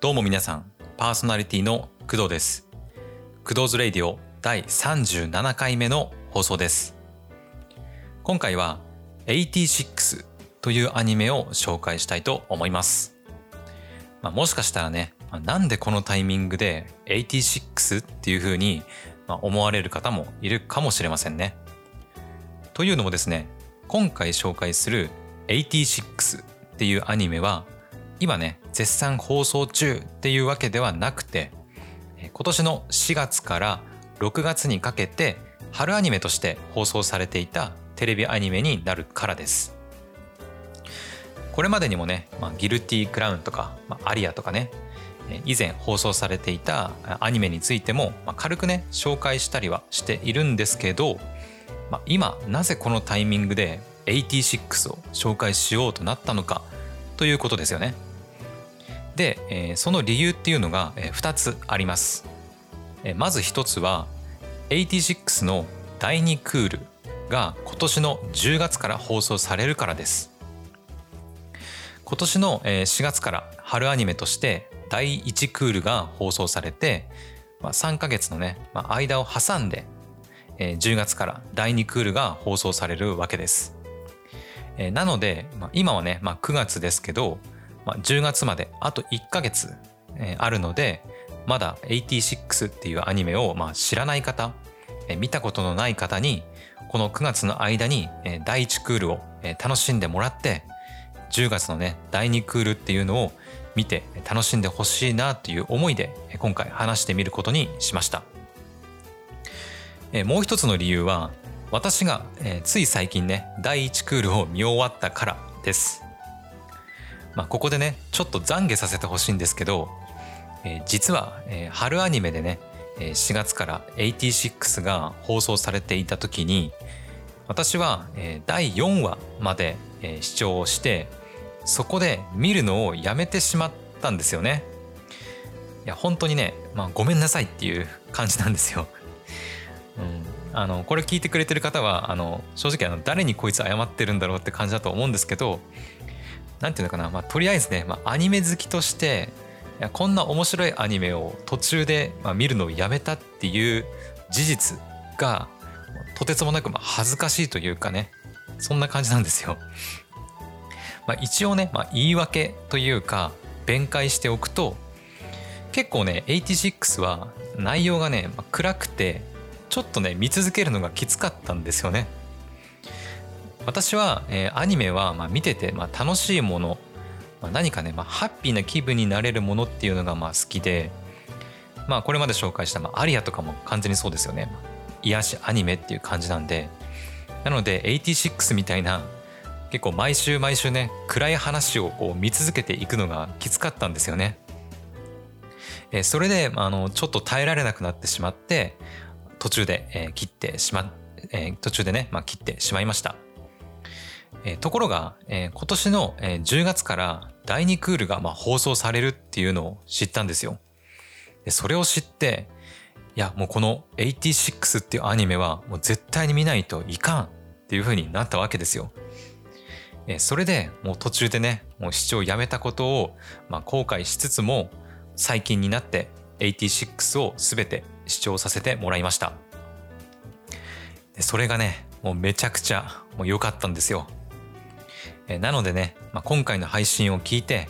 どうも皆さん、パーソナリティの工藤です。工藤ズレイディオ第37回目の放送です。今回は86というアニメを紹介したいと思います。まあ、もしかしたらね、なんでこのタイミングで86っていう風に思われる方もいるかもしれませんね。というのもですね、今回紹介する86っていうアニメは今ね絶賛放送中っていうわけではなくて今年の4月から6月にかけて春アニメとして放送されていたテレビアニメになるからですこれまでにもね、まあ、ギルティークラウンとか、まあ、アリアとかね以前放送されていたアニメについても、まあ、軽くね紹介したりはしているんですけど、まあ、今なぜこのタイミングで86を紹介しようとなったのかということですよね。で、えその理由っていうのが、え2つあります。えまず1つは86の第2クールが今年の10月から放送されるからです。今年の4月から春アニメとして第1クールが放送されて、まあ、3ヶ月のね、間を挟んで10月から第2クールが放送されるわけです。なので、まあ、今はね、まあ、9月ですけど、まあ、10月まであと1ヶ月、えあるのでまだ86っていうアニメを、まあ、知らない方、え見たことのない方にこの9月の間に、え第1クールを、え楽しんでもらって10月のね第2クールっていうのを見て楽しんでほしいなという思いで今回話してみることにしました。もう一つの理由は私が、えー、つい最近ね第1クールを見終わったからです。まあ、ここでねちょっと懺悔させてほしいんですけど、えー、実は、えー、春アニメでね4月から86が放送されていた時に私は、えー、第4話まで、えー、視聴してそこで見るのをやめてしまったんですよね。いや本当にね、まあ、ごめんなさいっていう感じなんですよ。うん、あのこれ聞いてくれてる方はあの正直あの誰にこいつ謝ってるんだろうって感じだと思うんですけど何ていうのかな、まあ、とりあえずね、まあ、アニメ好きとしてこんな面白いアニメを途中で、まあ、見るのをやめたっていう事実がとてつもなく恥ずかしいというかねそんな感じなんですよ。まあ、一応ね、まあ、言い訳というか弁解しておくと結構ね86は内容がね、まあ、暗くてちょっとね見続けるのがきつかったんですよね私は、えー、アニメはまあ見ててまあ楽しいもの、まあ、何かね、まあ、ハッピーな気分になれるものっていうのがまあ好きでまあこれまで紹介した、まあ、アリアとかも完全にそうですよね癒しアニメっていう感じなんでなので86みたいな結構毎週毎週ね暗い話をこう見続けていくのがきつかったんですよね。えそれであのちょっと耐えられなくなってしまって途中で、えー、切ってしま、えー、途中でね、まあ、切ってしまいました。えー、ところが、えー、今年の、えー、10月から第2クールが、まあ、放送されるっていうのを知ったんですよ。でそれを知って、いや、もうこの86っていうアニメはもう絶対に見ないといかんっていう風になったわけですよ。えそれでもう途中でね、もう視聴をやめたことを、まあ、後悔しつつも最近になって86を全て視聴させてもらいましたでそれがねもうめちゃくちゃもう良かったんですよなのでね、まあ、今回の配信を聞いて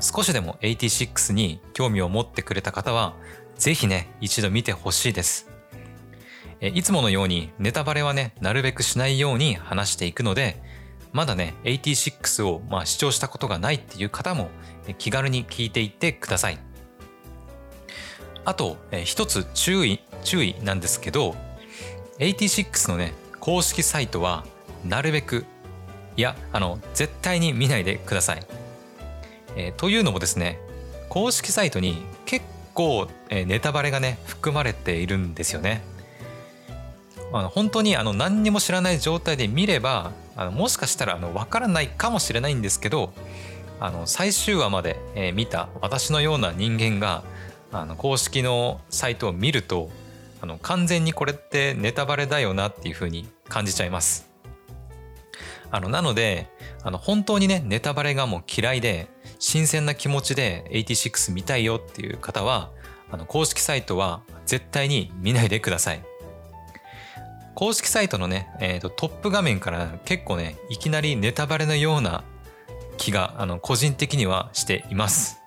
少しでも86に興味を持ってくれた方は是非ね一度見てほしいです。いつものようにネタバレはねなるべくしないように話していくのでまだね86をまあ視聴したことがないっていう方も気軽に聞いていってください。あと、え、一つ注意、注意なんですけど、86のね、公式サイトは、なるべく、いや、あの、絶対に見ないでください。えー、というのもですね、公式サイトに結構、えー、ネタバレがね、含まれているんですよね。あの本当にあの何にも知らない状態で見ればあのもしかしたらあの分からないかもしれないんですけどあの最終話まで、えー、見た私のような人間があの公式のサイトを見るとあの完全にこれってネタバレだよなっていうふうに感じちゃいます。あのなのであの本当にねネタバレがもう嫌いで新鮮な気持ちで86見たいよっていう方はあの公式サイトは絶対に見ないでください。公式サイトのね、えーと、トップ画面から結構ねいきなりネタバレのような気があの個人的にはしています。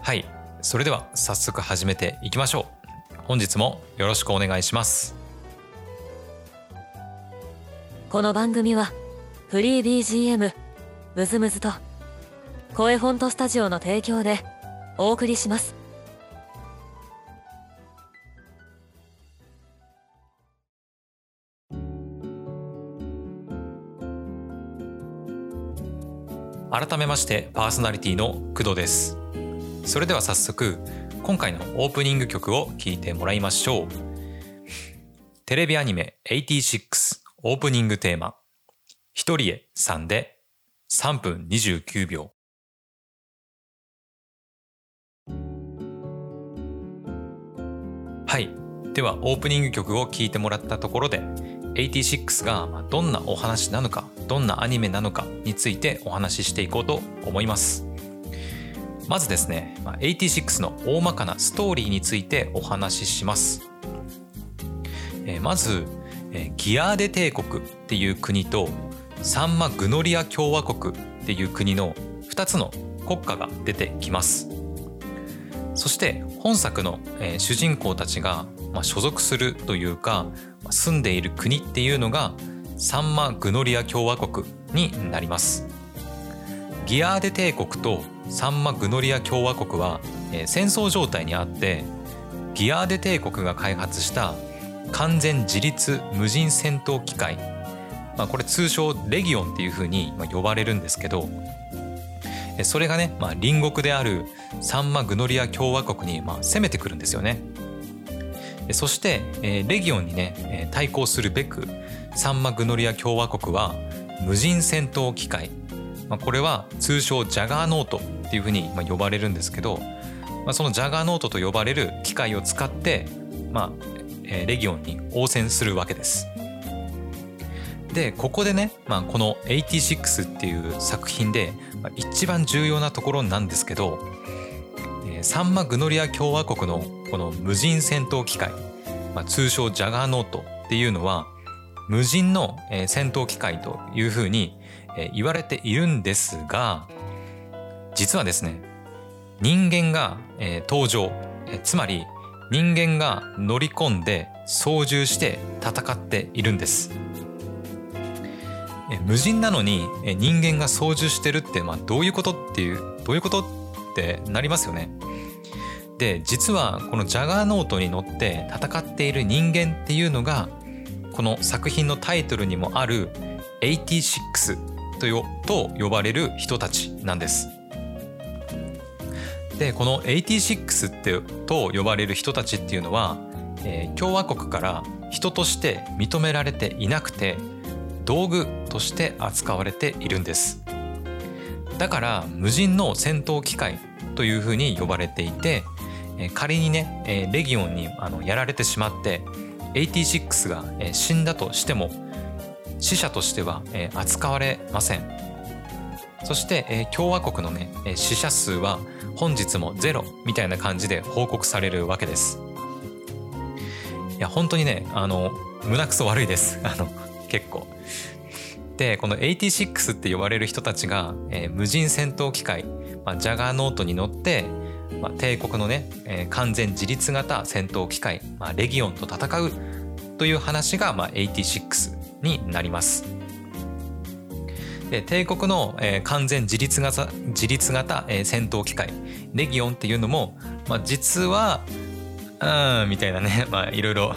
はい。それでは早速始めていきましょう。本日もよろしくお願いします。この番組はフリー BGM ムズムズと声フォントスタジオの提供でお送りします。改めましてパーソナリティの工藤です。それでは早速今回のオープニング曲を聴いてもらいましょう。テレビアニメ86オープニングテーマ。一人へさんで3分29秒。はい。ではオープニング曲を聴いてもらったところで86がどんなお話なのかどんなアニメなのかについてお話ししていこうと思います。まずですね86の大まかなストーリーについてお話しします。まずギアーデ帝国っていう国とサンマグノリア共和国っていう国の2つの国家が出てきます。そして本作の主人公たちが所属するというか住んでいる国っていうのがサンマグノリア共和国になります。ギアーデ帝国とサンマグノリア共和国は、え戦争状態にあってギアーデ帝国が開発した完全自立無人戦闘機械、まあ、これ通称レギオンっていうふうに呼ばれるんですけどそれがね、まあ、隣国であるサンマグノリア共和国にまあ攻めてくるんですよね。そして、えレギオンにね対抗するべくサンマグノリア共和国は無人戦闘機械、まあ、これは通称ジャガーノートっていうふうに呼ばれるんですけど、まあ、そのジャガーノートと呼ばれる機械を使って、まあえレギオンに応戦するわけです。でここでね、まあ、この「86」っていう作品で、一番重要なところなんですけど、サンマグノリア共和国のこの無人戦闘機械、まあ、通称ジャガーノートっていうのは無人の戦闘機械というふうに言われているんですが実はですね人間が登場つまり人間が乗り込んで操縦して戦っているんです。無人なのに人間が操縦してるってまあどういうことっていうどういうことってなりますよねで実はこのジャガーノートに乗って戦っている人間っていうのがこの作品のタイトルにもある86とよと呼ばれる人たちなんです。でこの86ってと呼ばれる人たちっていうのは、えー、共和国から人として認められていなくて道具として扱われているんです。だから無人の戦闘機械というふうに呼ばれていて仮にね、レギオンにあのやられてしまって86が死んだとしても死者としては扱われません。そして共和国のね死者数は本日もゼロみたいな感じで報告されるわけです。いや本当にねあの胸くそ悪いです。あの結構でこの86って呼ばれる人たちが、えー、無人戦闘機械、まあ、ジャガーノートに乗ってまあ、帝国のね、えー、完全自立型戦闘機械、まあ、レギオンと戦うという話が、まあ、86になります。で帝国の、えー、完全自立型自立型、えー、戦闘機械レギオンっていうのも、まあ、実はうんみたいなね、まあ、いろいろ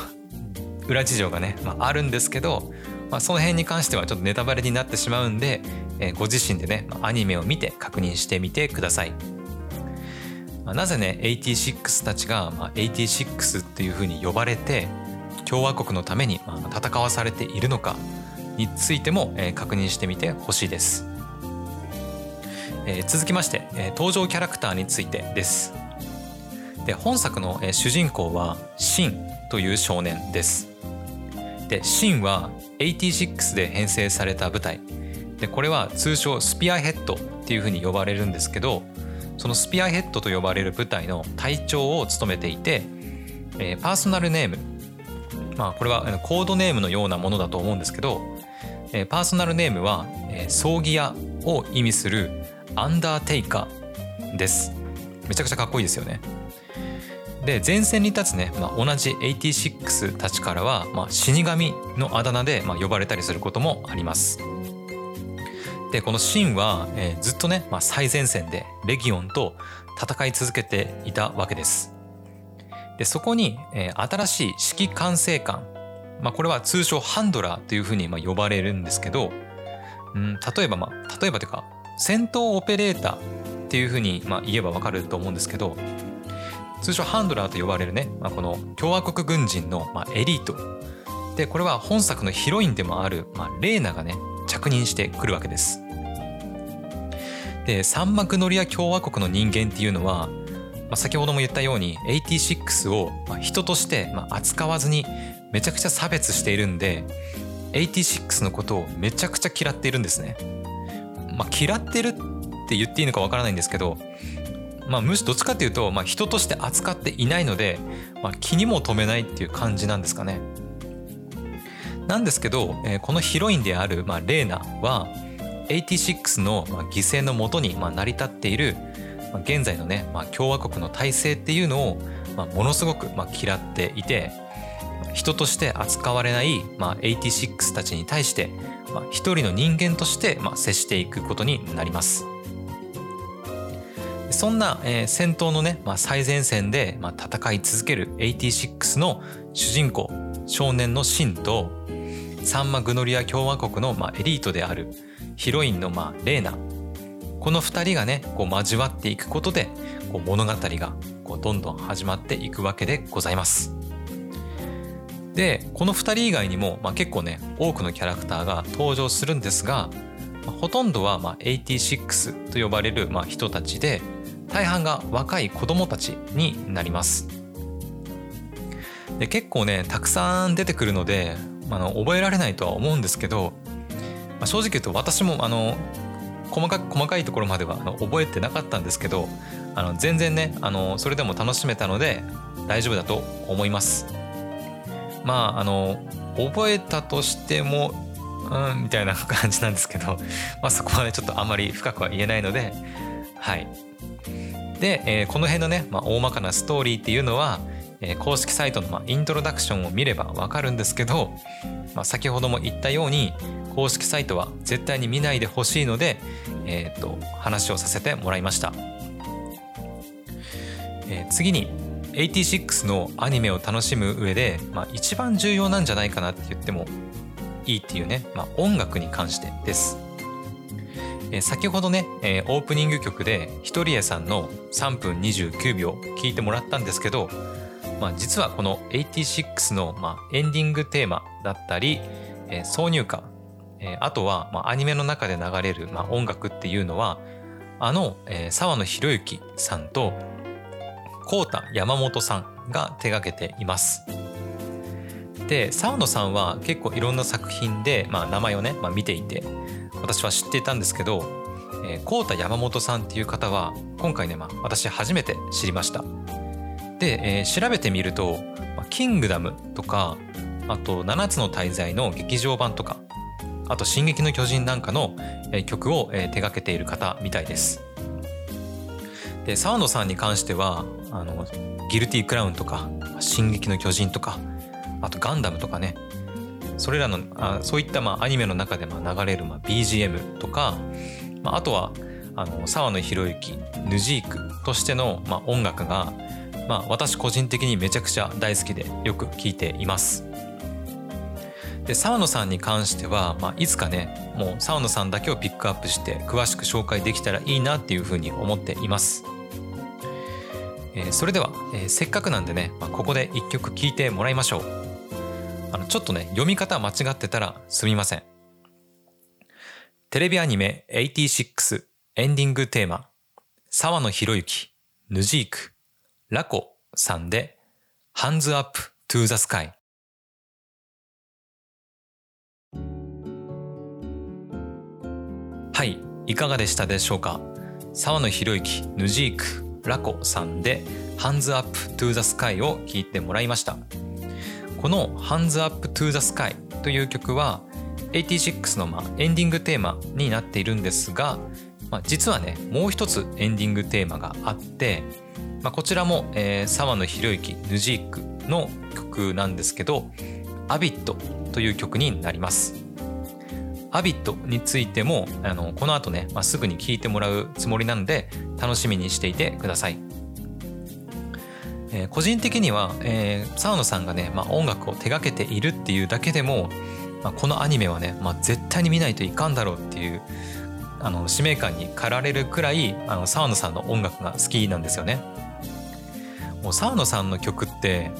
裏事情がね、まあ、あるんですけど、まあ、その辺に関してはちょっとネタバレになってしまうんで、えー、ご自身でねアニメを見て確認してみてください。まあ、なぜね86たちが、まあ、86っていうふうに呼ばれて共和国のために、まあ、戦わされているのかについても、えー、確認してみてほしいです、えー、続きまして、えー、登場キャラクターについてです。で本作の、えー、主人公はシンという少年です。でシンは86で編成された部隊でこれは通称スピアヘッドっていうふうに呼ばれるんですけどそのスピアヘッドと呼ばれる部隊の隊長を務めていて、えー、パーソナルネーム。まあこれはコードネームのようなものだと思うんですけど、えー、パーソナルネームは、えー、葬儀屋を意味するアンダーテイカーです。めちゃくちゃかっこいいですよね。で前線に立つね、まあ、同じ86たちからは、まあ、死神のあだ名で、まあ、呼ばれたりすることもあります。でこのシンは、えー、ずっとね、まあ、最前線でレギオンと戦い続けていたわけです。でそこに、えー、新しい指揮管制官、まあ、これは通称ハンドラーというふうにまあ呼ばれるんですけど、うん、例えばまあ例えばというか戦闘オペレーターっていうふうにまあ言えばわかると思うんですけど通称ハンドラーと呼ばれるね、まあ、この共和国軍人のまあエリートでこれは本作のヒロインでもある、まあ、レーナがね着任してくるわけです。でサンマグノリア共和国の人間っていうのは、まあ、先ほども言ったように86を人として扱わずにめちゃくちゃ差別しているんで86のことをめちゃくちゃ嫌っているんですね。まあ、嫌ってるって言っていいのかわからないんですけど、まあ、むしろどっちかっていうと、まあ、人として扱っていないので、まあ、気にも留めないっていう感じなんですかね。なんですけど、えー、このヒロインである、まあ、レーナは86の犠牲のもとに、まあ、成り立っている、まあ、現在のね、まあ、共和国の体制っていうのを、まあ、ものすごく、まあ、嫌っていて人として扱われない、まあ、86たちに対して、まあ、一人の人間として、まあ、接していくことになります。そんな、えー、戦闘のね、まあ、最前線で、まあ、戦い続ける86の主人公少年のシンとサンマグノリア共和国の、まあ、エリートであるヒロインの、まあ、レーナこの2人がねこう交わっていくことでこう物語がこうどんどん始まっていくわけでございます。でこの2人以外にも、まあ、結構ね多くのキャラクターが登場するんですが、まあ、ほとんどは、まあ、86と呼ばれる、まあ、人たちで大半が若い子供たちになります。で結構ねたくさん出てくるのであの覚えられないとは思うんですけど、まあ、正直言うと私もあの細かく細かいところまではあの覚えてなかったんですけどあの全然ねあのそれでも楽しめたので大丈夫だと思います。まああの覚えたとしてもうんみたいな感じなんですけど、まあ、そこはねちょっとあんまり深くは言えないのではいで、えー、この辺のね、まあ、大まかなストーリーっていうのはえ公式サイトのまイントロダクションを見ればわかるんですけど、まあ、先ほども言ったように公式サイトは絶対に見ないでほしいので、えー、と話をさせてもらいました、えー、次に86のアニメを楽しむ上で、まあ、一番重要なんじゃないかなって言ってもいいっていうね、まあ、音楽に関してです。先ほどね、オープニング曲でひとりえさんの3分29秒聞いてもらったんですけどまあ、実はこの86のまあエンディングテーマだったり、挿入歌、あとはまあアニメの中で流れるまあ音楽っていうのはあの、え、沢野博之さんと浩太山本さんが手がけています。で沢野さんは結構いろんな作品で、まあ、名前をね、まあ、見ていて私は知っていたんですけど浩太、えー、山本さんっていう方は今回ね、まあ、私初めて知りました。で、えー、調べてみると「キングダム」とかあと「七つの大罪」の劇場版とかあと「進撃の巨人」なんかの曲を手掛けている方みたいです。で沢野さんに関してはあのギルティクラウンとか「進撃の巨人」とかあと「ガンダム」とかねそれらのあそういったまあアニメの中でまあ流れるまあ BGM とか、まあ、あとはあの沢野博之ヌジークとしてのまあ音楽がまあ、私個人的にめちゃくちゃ大好きでよく聞いています。で沢野さんに関しては、まあ、いつかねもう沢野さんだけをピックアップして詳しく紹介できたらいいなっていうふうに思っています。えー、それでは、えー、せっかくなんでね、まあ、ここで一曲聴いてもらいましょう。あのちょっとね読み方間違ってたらすみません。テレビアニメ86エンディングテーマ沢野博之ヌジークラコさんで Hands Up to the Sky いかがでしたでしょうか？沢野博之ヌジークラコさんで「ハンズアップトゥーザスカイを聴いてもらいました。この「ハンズアップトゥーザスカイという曲は86のまあエンディングテーマになっているんですが、まあ、実はねもう一つエンディングテーマがあって、まあ、こちらも、えー、沢野博之ヌジークの曲なんですけど「アビット」という曲になります。アビットについてもあのこの後ね、まあ、すぐに聴いてもらうつもりなので楽しみにしていてください。えー、個人的には、えー、沢野さんがね、まあ、音楽を手がけているっていうだけでも、まあ、このアニメはね、まあ、絶対に見ないといかんだろうっていうあの使命感に駆られるくらいあの沢野さんの音楽が好きなんですよね。もう沢野さんの曲って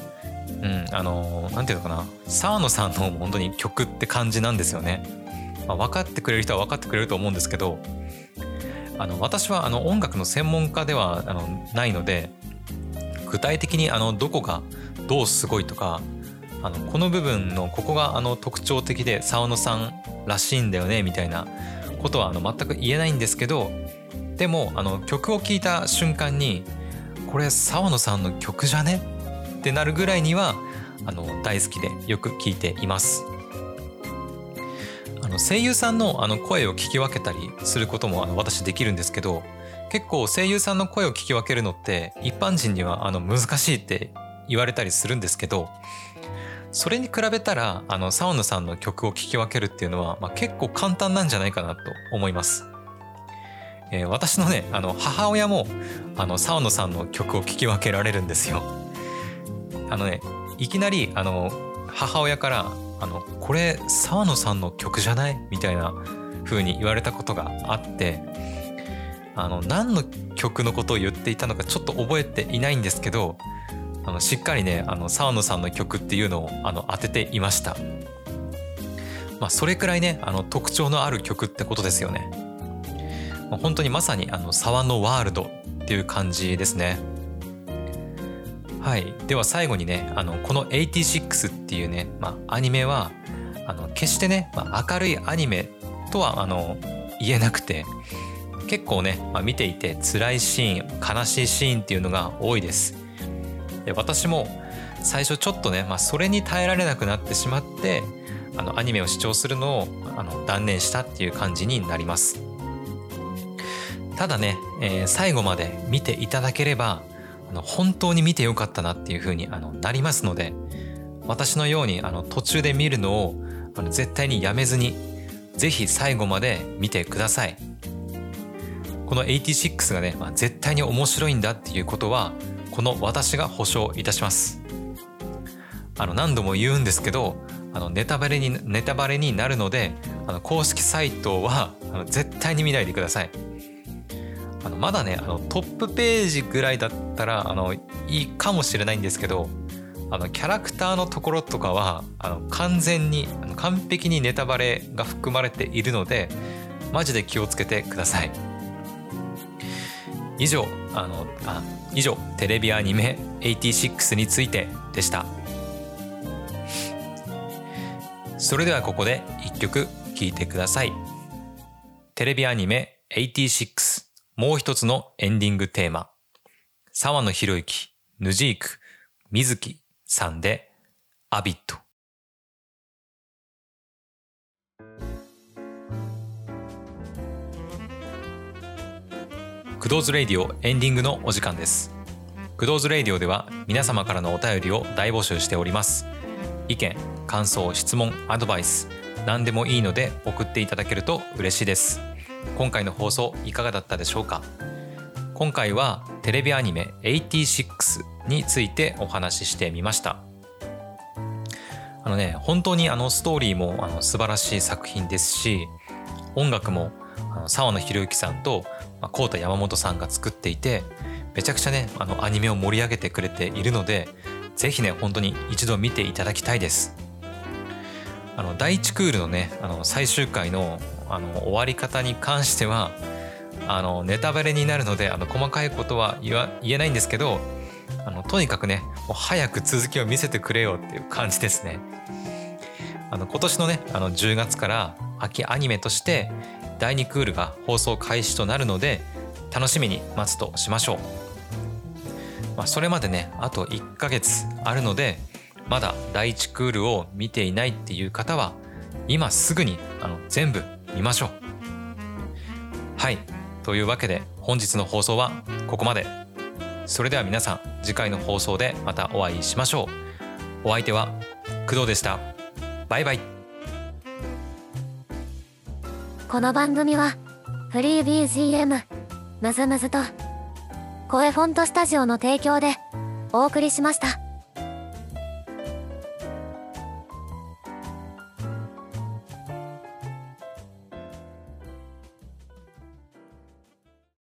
うんあのなんていうのかな沢野さんの本当に曲って感じなんですよね。まあ、分かってくれる人は分かってくれると思うんですけどあの私はあの音楽の専門家ではあのないので具体的にあのどこがどうすごいとかあのこの部分のここがあの特徴的で沢野さんらしいんだよねみたいなことはあの全く言えないんですけどでもあの曲を聴いた瞬間にこれ沢野さんの曲じゃね？ってなるぐらいにはあの大好きでよく聴いています。あの声優さんのあの声を聞き分けたりすることもあの私できるんですけど結構声優さんの声を聞き分けるのって一般人にはあの難しいって言われたりするんですけどそれに比べたらあの沢野さんの曲を聴き分けるっていうのは、まあ、結構簡単なんじゃないかなと思います。えー、私のねあの母親もあの沢野さんの曲を聴き分けられるんですよ。あのねいきなりあの母親からあのこれ沢野さんの曲じゃない？みたいな風に言われたことがあってあの何の曲のことを言っていたのかちょっと覚えていないんですけどあのしっかりねあの沢野さんの曲っていうのをあの当てていました。まあ、それくらいねあの特徴のある曲ってことですよね。まあ、本当にまさにあの沢のワールドっていう感じですね。はい、では最後にねあのこの86っていうね、まあ、アニメはあの決してね、まあ、明るいアニメとはあの言えなくて結構ね、まあ、見ていて辛いシーン悲しいシーンっていうのが多いです。で私も最初ちょっとね、まあ、それに耐えられなくなってしまってあのアニメを視聴するのをあの断念したっていう感じになります。ただね、えー、最後まで見ていただければあの本当に見てよかったなっていう風にあのなりますので私のようにあの途中で見るのをあの絶対にやめずにぜひ最後まで見てくださいこの86がね、まあ、絶対に面白いんだっていうことはこの私が保証いたします。あの何度も言うんですけどあのネタバレにネタバレになるのであの公式サイトはあの絶対に見ないでください。あのまだねあのトップページぐらいだったらあのいいかもしれないんですけどあのキャラクターのところとかはあの完全にあの完璧にネタバレが含まれているのでマジで気をつけてください。以上あのあ以上テレビアニメ86についてでした。それではここで一曲聴いてください。テレビアニメ86もう一つのエンディングテーマ、沢野博之、ヌジーク、水木さんで、アビット。クドーズレイディオエンディングのお時間です。クドーズレイディオでは皆様からのお便りを大募集しております。意見、感想、質問、アドバイス、何でもいいので送っていただけると嬉しいです。今回の放送いかがだったでしょうか？今回はテレビアニメ86についてお話ししてみましたあのね本当にあのストーリーもあの素晴らしい作品ですし音楽もあの沢野博之さんと浩太山本さんが作っていてめちゃくちゃねあのアニメを盛り上げてくれているのでぜひね本当に一度見ていただきたいですあの第1クールのねあの最終回のあの終わり方に関してはあのネタバレになるのであの細かいことは言わ言えないんですけどあのとにかくねもう早く続きを見せてくれよっていう感じですね。あの今年のねあの10月から秋アニメとして第2クールが放送開始となるので楽しみに待つとしましょう、まあ、それまでねあと1ヶ月あるのでまだ第1クールを見ていないっていう方は今すぐにあの全部見ましょう。はい。というわけで本日の放送はここまで。それでは皆さん次回の放送でまたお会いしましょう。お相手は工藤でした。バイバイ。この番組はフリー BGM むずむずと声フォントスタジオの提供でお送りしました。